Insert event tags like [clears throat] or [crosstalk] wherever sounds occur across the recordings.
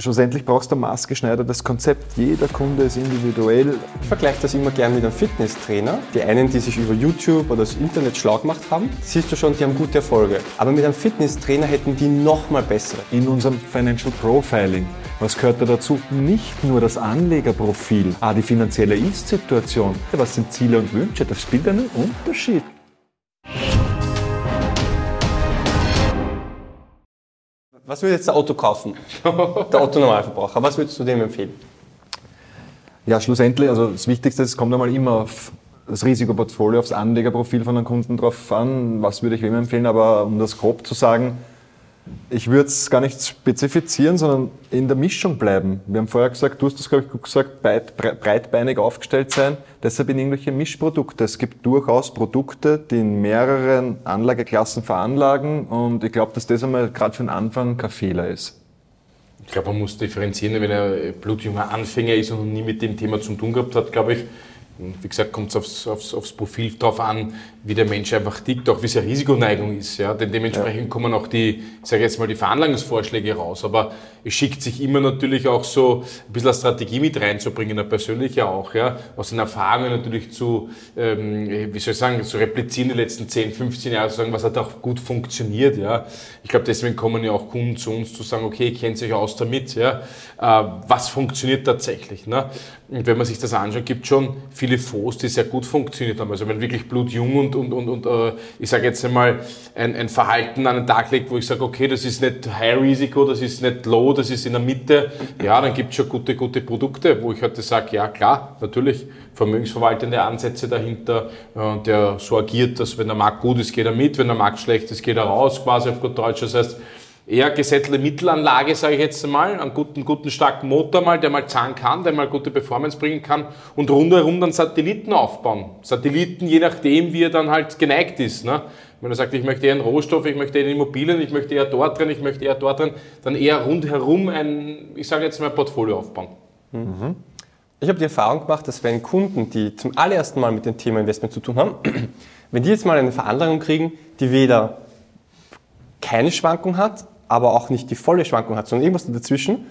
Schlussendlich brauchst du ein maßgeschneidertes Konzept. Jeder Kunde ist individuell. Ich vergleiche das immer gern mit einem Fitnesstrainer. Die einen, die sich über YouTube oder das Internet schlau gemacht haben, siehst du schon, die haben gute Erfolge. Aber mit einem Fitnesstrainer hätten die noch mal bessere. In unserem Financial Profiling, was gehört da dazu? Nicht nur das Anlegerprofil, ah, die finanzielle Ist-Situation. Was sind Ziele und Wünsche? Das spielt einen Unterschied. Was würde jetzt der Auto kaufen? Der Otto-Normalverbraucher. Was würdest du dem empfehlen? Ja, schlussendlich, also das Wichtigste, es kommt einmal immer auf das Risikoportfolio, aufs Anlegerprofil von einem Kunden drauf an. Was würde ich wem empfehlen? Aber um das grob zu sagen, ich würde es gar nicht spezifizieren, sondern in der Mischung bleiben. Wir haben vorher gesagt, du hast das, glaube ich, gut gesagt, breit, breitbeinig aufgestellt sein. Deshalb in irgendwelche Mischprodukte. Es gibt durchaus Produkte, die in mehreren Anlageklassen veranlagen und ich glaube, dass das einmal gerade für den Anfang kein Fehler ist. Ich glaube, man muss differenzieren, wenn er blutjunger Anfänger ist und nie mit dem Thema zu tun gehabt hat, glaube ich, wie gesagt, kommt es aufs, aufs, aufs, Profil drauf an, wie der Mensch einfach tickt, auch wie seine Risikoneigung ist. Ja? Denn dementsprechend ja. kommen auch die, ich sage jetzt mal, die Veranlagungsvorschläge raus. Aber es schickt sich immer natürlich auch so ein bisschen eine Strategie mit reinzubringen, eine persönliche auch, ja? aus den Erfahrungen natürlich zu, ähm, wie soll ich sagen, zu replizieren die letzten 10, 15 Jahre, zu sagen, was hat auch gut funktioniert. Ja? Ich glaube, deswegen kommen ja auch Kunden zu uns zu sagen, okay, ich kenne sich aus damit, ja? Äh, was funktioniert tatsächlich. Ne? Und wenn man sich das anschaut, gibt es schon viele Fonds, die sehr gut funktioniert haben. Also wenn wirklich blutjung und, und, und, und äh, ich sage jetzt einmal ein, ein Verhalten an den Tag legt, wo ich sage, okay, das ist nicht High Risiko, das ist nicht Low, das ist in der Mitte, ja, dann gibt es schon gute, gute Produkte, wo ich heute sage, ja klar, natürlich, vermögensverwaltende Ansätze dahinter, äh, der so agiert, dass wenn der Markt gut ist, geht er mit, wenn der Markt schlecht ist, geht er raus, quasi auf gut Deutsch. Das heißt, eher gesättelte Mittelanlage, sage ich jetzt mal, einen guten, guten starken Motor mal, der mal zahlen kann, der mal gute Performance bringen kann und rundherum dann Satelliten aufbauen. Satelliten, je nachdem, wie er dann halt geneigt ist. Ne? Wenn er sagt, ich möchte eher einen Rohstoff, ich möchte eher in Immobilien, ich möchte eher dort drin, ich möchte eher dort drin, dann eher rundherum ein, ich sage jetzt mal, Portfolio aufbauen. Mhm. Ich habe die Erfahrung gemacht, dass wenn Kunden, die zum allerersten Mal mit dem Thema Investment zu tun haben, [clears throat] wenn die jetzt mal eine Veranlagung kriegen, die weder keine Schwankung hat, aber auch nicht die volle Schwankung hat, sondern irgendwas dazwischen,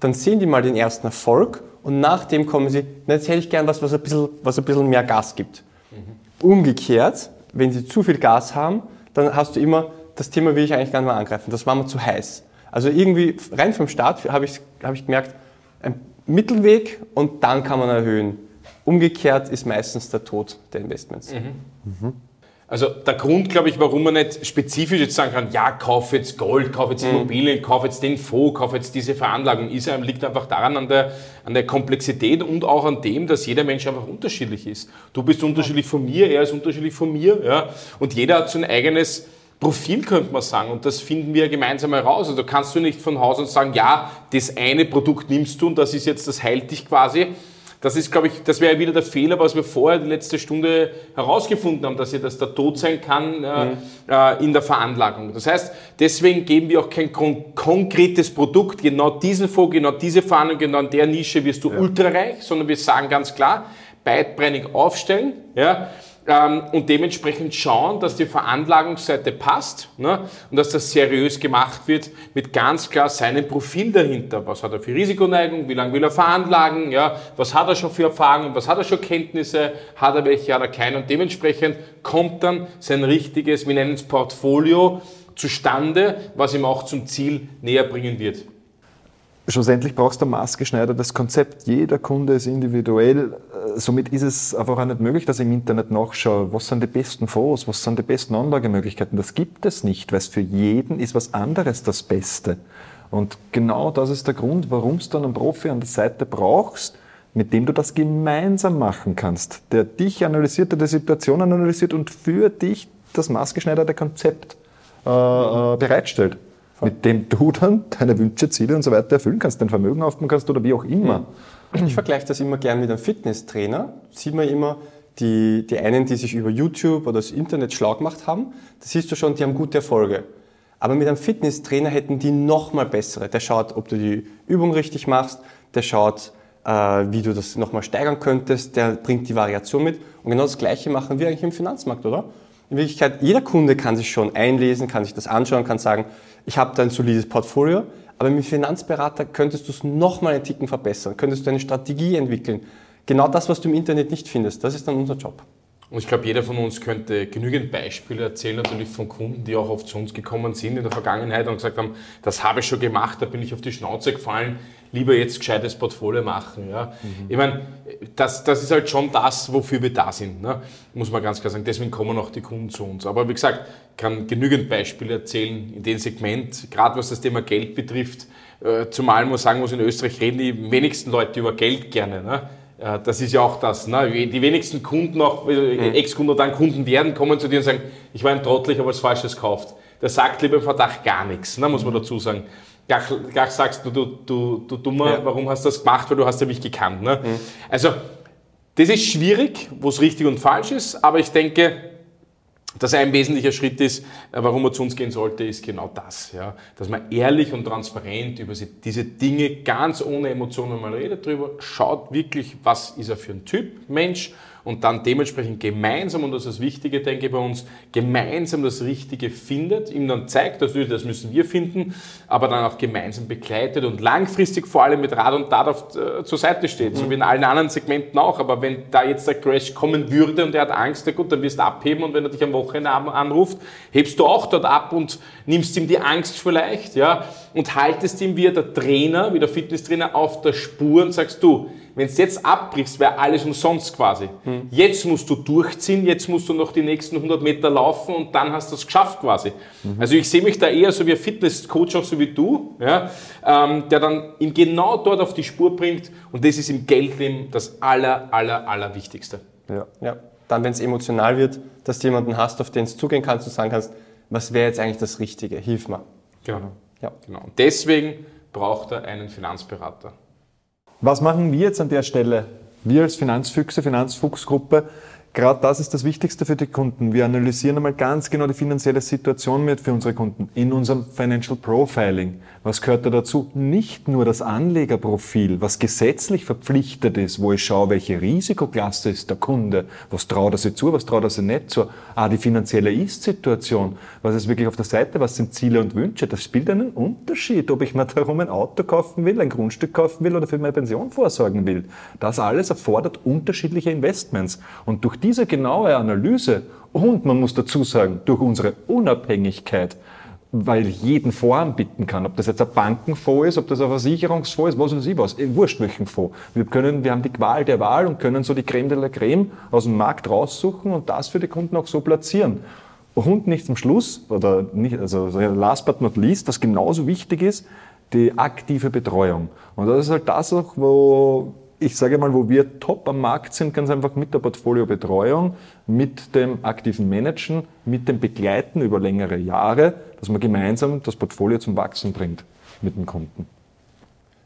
dann sehen die mal den ersten Erfolg und nachdem kommen sie, na, jetzt hätte ich gern was, was ein bisschen, was ein bisschen mehr Gas gibt. Mhm. Umgekehrt, wenn sie zu viel Gas haben, dann hast du immer, das Thema will ich eigentlich gar nicht mehr angreifen, das war mir zu heiß. Also irgendwie rein vom Start habe ich, hab ich gemerkt, ein Mittelweg und dann kann man erhöhen. Umgekehrt ist meistens der Tod der Investments. Mhm. Mhm. Also der Grund, glaube ich, warum man nicht spezifisch jetzt sagen kann, ja, kauf jetzt Gold, kauf jetzt mhm. Immobilien, kauf jetzt den Fonds, kauf jetzt diese Veranlagung, ist, liegt einfach daran an der, an der Komplexität und auch an dem, dass jeder Mensch einfach unterschiedlich ist. Du bist unterschiedlich von mir, er ist unterschiedlich von mir, ja, und jeder hat so ein eigenes Profil, könnte man sagen, und das finden wir gemeinsam heraus. Also kannst du nicht von Haus aus sagen, ja, das eine Produkt nimmst du und das ist jetzt, das heilt dich quasi, das ist, glaube ich, das wäre wieder der Fehler, was wir vorher die letzte Stunde herausgefunden haben, dass ihr das der Tod sein kann äh, mhm. äh, in der Veranlagung. Das heißt, deswegen geben wir auch kein kon konkretes Produkt, genau diesen Fonds, genau diese Veranlagung, genau in der Nische wirst du ja. ultrareich, sondern wir sagen ganz klar, beidbreinig aufstellen, ja, ähm, und dementsprechend schauen, dass die Veranlagungsseite passt ne, und dass das seriös gemacht wird mit ganz klar seinem Profil dahinter. Was hat er für Risikoneigung, wie lange will er veranlagen, ja, was hat er schon für Erfahrungen, was hat er schon Kenntnisse, hat er welche, hat er keine? Und dementsprechend kommt dann sein richtiges, wir nennen es Portfolio, zustande, was ihm auch zum Ziel näher bringen wird. Schlussendlich brauchst du ein maßgeschneidertes Konzept. Jeder Kunde ist individuell. Äh, somit ist es einfach auch nicht möglich, dass ich im Internet nachschaue, was sind die besten Fonds, was sind die besten Anlagemöglichkeiten. Das gibt es nicht, weil es für jeden ist was anderes das Beste. Und genau das ist der Grund, warum du einen Profi an der Seite brauchst, mit dem du das gemeinsam machen kannst, der dich analysiert, der die Situation analysiert und für dich das maßgeschneiderte Konzept äh, äh mit dem du dann deine Wünsche, Ziele und so weiter erfüllen kannst, dein Vermögen aufbauen kannst oder wie auch immer. Ich vergleiche das immer gern mit einem Fitnesstrainer. Sieht man immer, die, die einen, die sich über YouTube oder das Internet schlau gemacht haben, da siehst du schon, die haben gute Erfolge. Aber mit einem Fitnesstrainer hätten die noch mal bessere. Der schaut, ob du die Übung richtig machst, der schaut, äh, wie du das noch mal steigern könntest, der bringt die Variation mit. Und genau das Gleiche machen wir eigentlich im Finanzmarkt, oder? In Wirklichkeit, jeder Kunde kann sich schon einlesen, kann sich das anschauen, kann sagen, ich habe da ein solides Portfolio, Aber mit Finanzberater könntest du es nochmal einen Ticken verbessern, könntest du eine Strategie entwickeln. Genau das, was du im Internet nicht findest, das ist dann unser Job. Und ich glaube, jeder von uns könnte genügend Beispiele erzählen, natürlich von Kunden, die auch oft zu uns gekommen sind in der Vergangenheit und gesagt haben, das habe ich schon gemacht, da bin ich auf die Schnauze gefallen, lieber jetzt gescheites Portfolio machen. Ja. Mhm. Ich meine, das, das ist halt schon das, wofür wir da sind, ne? muss man ganz klar sagen. Deswegen kommen auch die Kunden zu uns. Aber wie gesagt, ich kann genügend Beispiele erzählen in dem Segment, gerade was das Thema Geld betrifft. Äh, zumal man sagen muss, in Österreich reden die wenigsten Leute über Geld gerne. Ne? Das ist ja auch das. Ne? Die wenigsten Kunden, auch mhm. Ex-Kunden dann Kunden werden, kommen zu dir und sagen, ich war ein Trottel, ich habe was Falsches gekauft. Der sagt lieber im Verdacht gar nichts, ne? muss man dazu sagen. Gleich, gleich sagst du, du, du, du Dummer, ja. warum hast du das gemacht, weil du hast ja mich gekannt. Ne? Mhm. Also, das ist schwierig, wo es richtig und falsch ist, aber ich denke, dass ein wesentlicher Schritt ist, äh, warum man zu uns gehen sollte, ist genau das, ja, dass man ehrlich und transparent über diese Dinge ganz ohne Emotionen mal redet drüber, schaut wirklich, was ist er für ein Typ Mensch und dann dementsprechend gemeinsam, und das ist das Wichtige, denke ich, bei uns, gemeinsam das Richtige findet, ihm dann zeigt, dass das müssen wir finden, aber dann auch gemeinsam begleitet und langfristig vor allem mit Rat und Tat auf, äh, zur Seite steht, mhm. so wie in allen anderen Segmenten auch. Aber wenn da jetzt der Crash kommen würde und er hat Angst, na gut, dann wirst du abheben und wenn er dich am Wochenende anruft, hebst du auch dort ab und nimmst ihm die Angst vielleicht, ja, und haltest ihm wie der Trainer, wie der Fitnesstrainer auf der Spur und sagst du, wenn du jetzt abbrichst, wäre alles umsonst quasi. Hm. Jetzt musst du durchziehen, jetzt musst du noch die nächsten 100 Meter laufen und dann hast du es geschafft quasi. Mhm. Also ich sehe mich da eher so wie ein Fitnesscoach, auch so wie du, ja, ähm, der dann ihn genau dort auf die Spur bringt und das ist im Geldleben das aller, aller, aller Wichtigste. Ja. ja. Dann, wenn es emotional wird, dass du jemanden hast, auf den du zugehen kannst und sagen kannst, was wäre jetzt eigentlich das Richtige? Hilf mir. Genau. Ja. genau. Und deswegen braucht er einen Finanzberater. Was machen wir jetzt an der Stelle? Wir als Finanzfüchse, Finanzfuchsgruppe Gerade das ist das Wichtigste für die Kunden. Wir analysieren einmal ganz genau die finanzielle Situation mit für unsere Kunden in unserem Financial Profiling. Was gehört da dazu? Nicht nur das Anlegerprofil, was gesetzlich verpflichtet ist, wo ich schaue, welche Risikoklasse ist der Kunde, was traut er sich zu, was traut er sich nicht zu. Ah, die finanzielle Ist-Situation, was ist wirklich auf der Seite, was sind Ziele und Wünsche. Das spielt einen Unterschied, ob ich mir darum ein Auto kaufen will, ein Grundstück kaufen will oder für meine Pension vorsorgen will. Das alles erfordert unterschiedliche Investments. Und durch diese genaue Analyse und man muss dazu sagen, durch unsere Unabhängigkeit, weil jeden Fonds anbieten kann, ob das jetzt ein Bankenfonds ist, ob das ein Versicherungsfonds ist, was weiß ich was, wurscht welchen Fonds. Wir können, wir haben die Qual der Wahl und können so die Creme de la Creme aus dem Markt raussuchen und das für die Kunden auch so platzieren. Und nicht zum Schluss, oder nicht, also last but not least, was genauso wichtig ist, die aktive Betreuung. Und das ist halt das auch, wo ich sage mal, wo wir top am Markt sind, ganz einfach mit der Portfoliobetreuung, mit dem aktiven Managen, mit dem Begleiten über längere Jahre, dass man gemeinsam das Portfolio zum Wachsen bringt mit dem Kunden.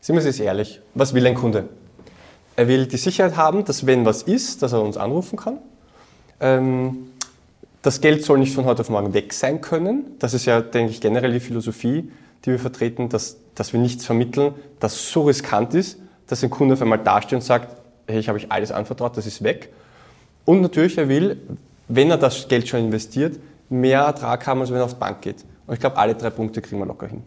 Sind wir jetzt ehrlich, was will ein Kunde? Er will die Sicherheit haben, dass wenn was ist, dass er uns anrufen kann. Ähm, das Geld soll nicht von heute auf morgen weg sein können. Das ist ja, denke ich, generell die Philosophie, die wir vertreten, dass, dass wir nichts vermitteln, das so riskant ist, dass ein Kunde auf einmal dasteht und sagt, hey, ich habe euch alles anvertraut, das ist weg. Und natürlich, er will, wenn er das Geld schon investiert, mehr Ertrag haben, als wenn er auf die Bank geht. Und ich glaube, alle drei Punkte kriegen wir locker hin.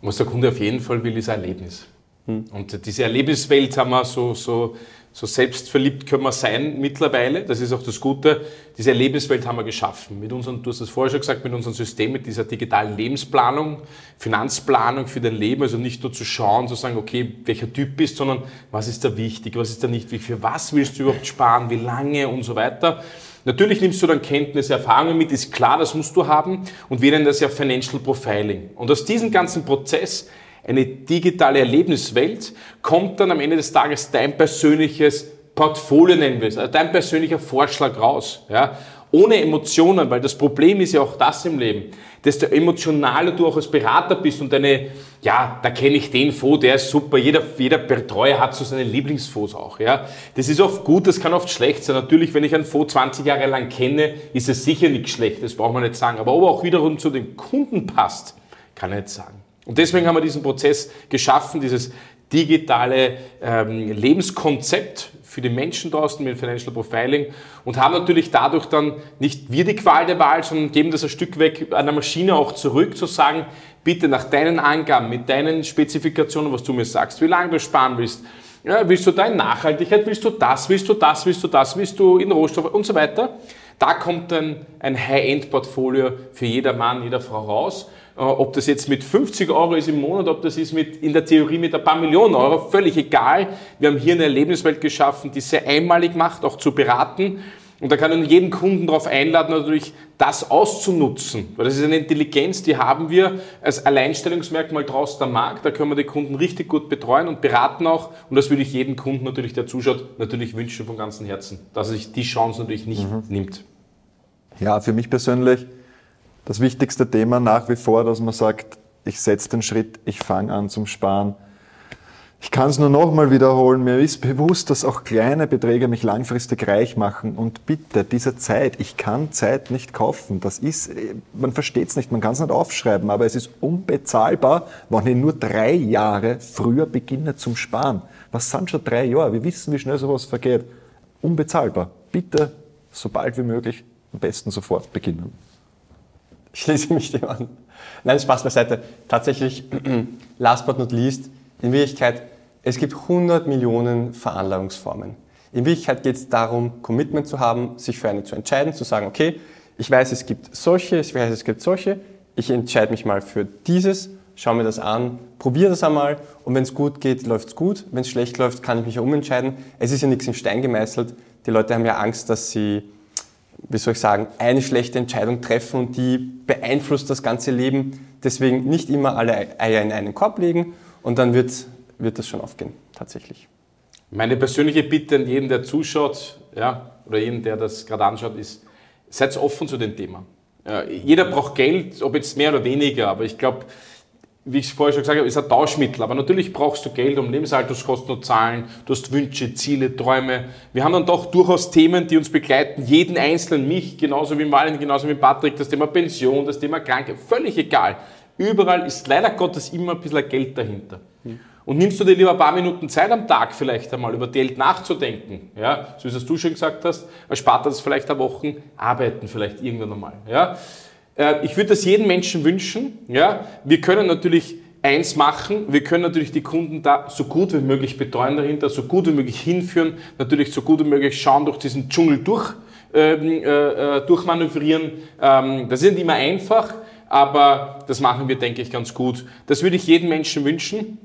Und was der Kunde auf jeden Fall will, ist ein Erlebnis. Hm. Und diese Erlebniswelt haben wir so, so so selbstverliebt können wir sein mittlerweile. Das ist auch das Gute. Diese Erlebniswelt haben wir geschaffen. Mit unseren, du hast es vorher schon gesagt, mit unserem System, mit dieser digitalen Lebensplanung, Finanzplanung für dein Leben. Also nicht nur zu schauen, zu sagen, okay, welcher Typ bist, sondern was ist da wichtig, was ist da nicht wichtig, für was willst du überhaupt sparen, wie lange und so weiter. Natürlich nimmst du dann Kenntnisse, Erfahrungen mit, ist klar, das musst du haben. Und wir nennen das ja Financial Profiling. Und aus diesem ganzen Prozess eine digitale Erlebniswelt, kommt dann am Ende des Tages dein persönliches Portfolio, nennen wir es, also dein persönlicher Vorschlag raus. Ja? Ohne Emotionen, weil das Problem ist ja auch das im Leben. Desto emotionaler du auch als Berater bist und deine, ja, da kenne ich den Fonds, der ist super. Jeder, jeder Betreuer hat so seine Lieblingsfonds auch. Ja? Das ist oft gut, das kann oft schlecht sein. Natürlich, wenn ich einen Fonds 20 Jahre lang kenne, ist es sicher nicht schlecht, das braucht man nicht sagen. Aber ob er auch wiederum zu den Kunden passt, kann ich nicht sagen. Und deswegen haben wir diesen Prozess geschaffen, dieses digitale ähm, Lebenskonzept für die Menschen draußen mit Financial Profiling und haben natürlich dadurch dann nicht wir die Qual der Wahl, sondern geben das ein Stück weg an der Maschine auch zurück, zu sagen, bitte nach deinen Angaben, mit deinen Spezifikationen, was du mir sagst, wie lange du sparen willst, ja, willst du da in Nachhaltigkeit, willst du das, willst du das, willst du das, willst du in Rohstoffe und so weiter. Da kommt dann ein High-End-Portfolio für jeder Mann, jeder Frau raus. Äh, ob das jetzt mit 50 Euro ist im Monat, ob das ist mit, in der Theorie mit ein paar Millionen Euro, völlig egal. Wir haben hier eine Erlebniswelt geschaffen, die sehr einmalig macht, auch zu beraten. Und da kann ich jeden Kunden darauf einladen, natürlich das auszunutzen. Weil das ist eine Intelligenz, die haben wir als Alleinstellungsmerkmal draußen am Markt. Da können wir die Kunden richtig gut betreuen und beraten auch. Und das würde ich jedem Kunden natürlich, der zuschaut, natürlich wünschen von ganzem Herzen, dass er sich die Chance natürlich nicht mhm. nimmt. Ja, für mich persönlich das wichtigste Thema nach wie vor, dass man sagt, ich setze den Schritt, ich fange an zum Sparen ich kann es nur nochmal wiederholen. Mir ist bewusst, dass auch kleine Beträge mich langfristig reich machen. Und bitte, diese Zeit, ich kann Zeit nicht kaufen. Das ist, man versteht es nicht, man kann es nicht aufschreiben, aber es ist unbezahlbar, wenn ich nur drei Jahre früher beginne zum Sparen. Was sind schon drei Jahre? Wir wissen, wie schnell sowas vergeht. Unbezahlbar. Bitte, so bald wie möglich, am besten sofort beginnen. Ich schließe mich dem an. Nein, Spaß beiseite. Tatsächlich, [clears throat] last but not least, in Wirklichkeit es gibt 100 Millionen Veranlagungsformen. In Wirklichkeit geht es darum, Commitment zu haben, sich für eine zu entscheiden, zu sagen, okay, ich weiß, es gibt solche, ich weiß, es gibt solche, ich entscheide mich mal für dieses, schaue mir das an, probiere das einmal und wenn es gut geht, läuft es gut. Wenn es schlecht läuft, kann ich mich ja umentscheiden. Es ist ja nichts in Stein gemeißelt. Die Leute haben ja Angst, dass sie, wie soll ich sagen, eine schlechte Entscheidung treffen und die beeinflusst das ganze Leben. Deswegen nicht immer alle Eier in einen Korb legen und dann wird wird das schon aufgehen, tatsächlich. Meine persönliche Bitte an jeden, der zuschaut, ja, oder jeden, der das gerade anschaut, ist, seid offen zu dem Thema. Ja, jeder braucht Geld, ob jetzt mehr oder weniger, aber ich glaube, wie ich es vorher schon gesagt habe, ist ein Tauschmittel. Aber natürlich brauchst du Geld, um Lebenshaltungskosten zu zahlen. Du hast Wünsche, Ziele, Träume. Wir haben dann doch durchaus Themen, die uns begleiten. Jeden Einzelnen, mich, genauso wie Marlin, genauso wie Patrick. Das Thema Pension, das Thema Kranke, völlig egal. Überall ist leider Gottes immer ein bisschen Geld dahinter. Und nimmst du dir lieber ein paar Minuten Zeit am Tag vielleicht einmal über Geld nachzudenken, ja, so wie es du schon gesagt hast, erspart das vielleicht ein Wochen, arbeiten vielleicht irgendwann einmal, ja. Äh, ich würde das jedem Menschen wünschen, ja. Wir können natürlich eins machen, wir können natürlich die Kunden da so gut wie möglich betreuen dahinter, so gut wie möglich hinführen, natürlich so gut wie möglich schauen, durch diesen Dschungel durch, ähm, äh, äh, durchmanövrieren. Ähm, das ist nicht immer einfach, aber das machen wir, denke ich, ganz gut. Das würde ich jedem Menschen wünschen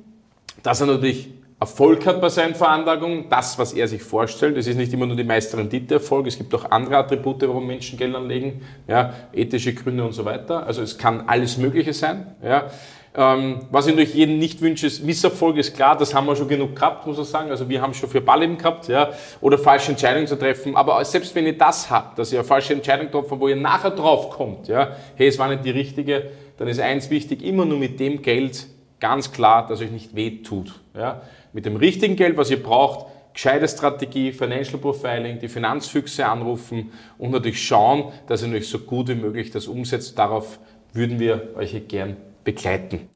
dass er natürlich Erfolg hat bei seinen Veranlagungen, das, was er sich vorstellt. Es ist nicht immer nur die meiste Rendite-Erfolg, es gibt auch andere Attribute, warum Menschen Geld anlegen, ja, ethische Gründe und so weiter. Also es kann alles Mögliche sein. Ja. Ähm, was ich natürlich jedem nicht wünsche, ist Misserfolg, ist klar, das haben wir schon genug gehabt, muss ich sagen. Also wir haben schon für Ballleben gehabt, ja, oder falsche Entscheidungen zu treffen. Aber selbst wenn ihr das habt, dass ihr eine falsche Entscheidung trefft, wo ihr nachher drauf kommt, ja, hey, es war nicht die richtige, dann ist eins wichtig, immer nur mit dem Geld ganz klar, dass euch nicht weh tut. Ja? Mit dem richtigen Geld, was ihr braucht, gescheite Strategie, Financial Profiling, die Finanzfüchse anrufen und natürlich schauen, dass ihr euch so gut wie möglich das umsetzt. Darauf würden wir euch gern begleiten.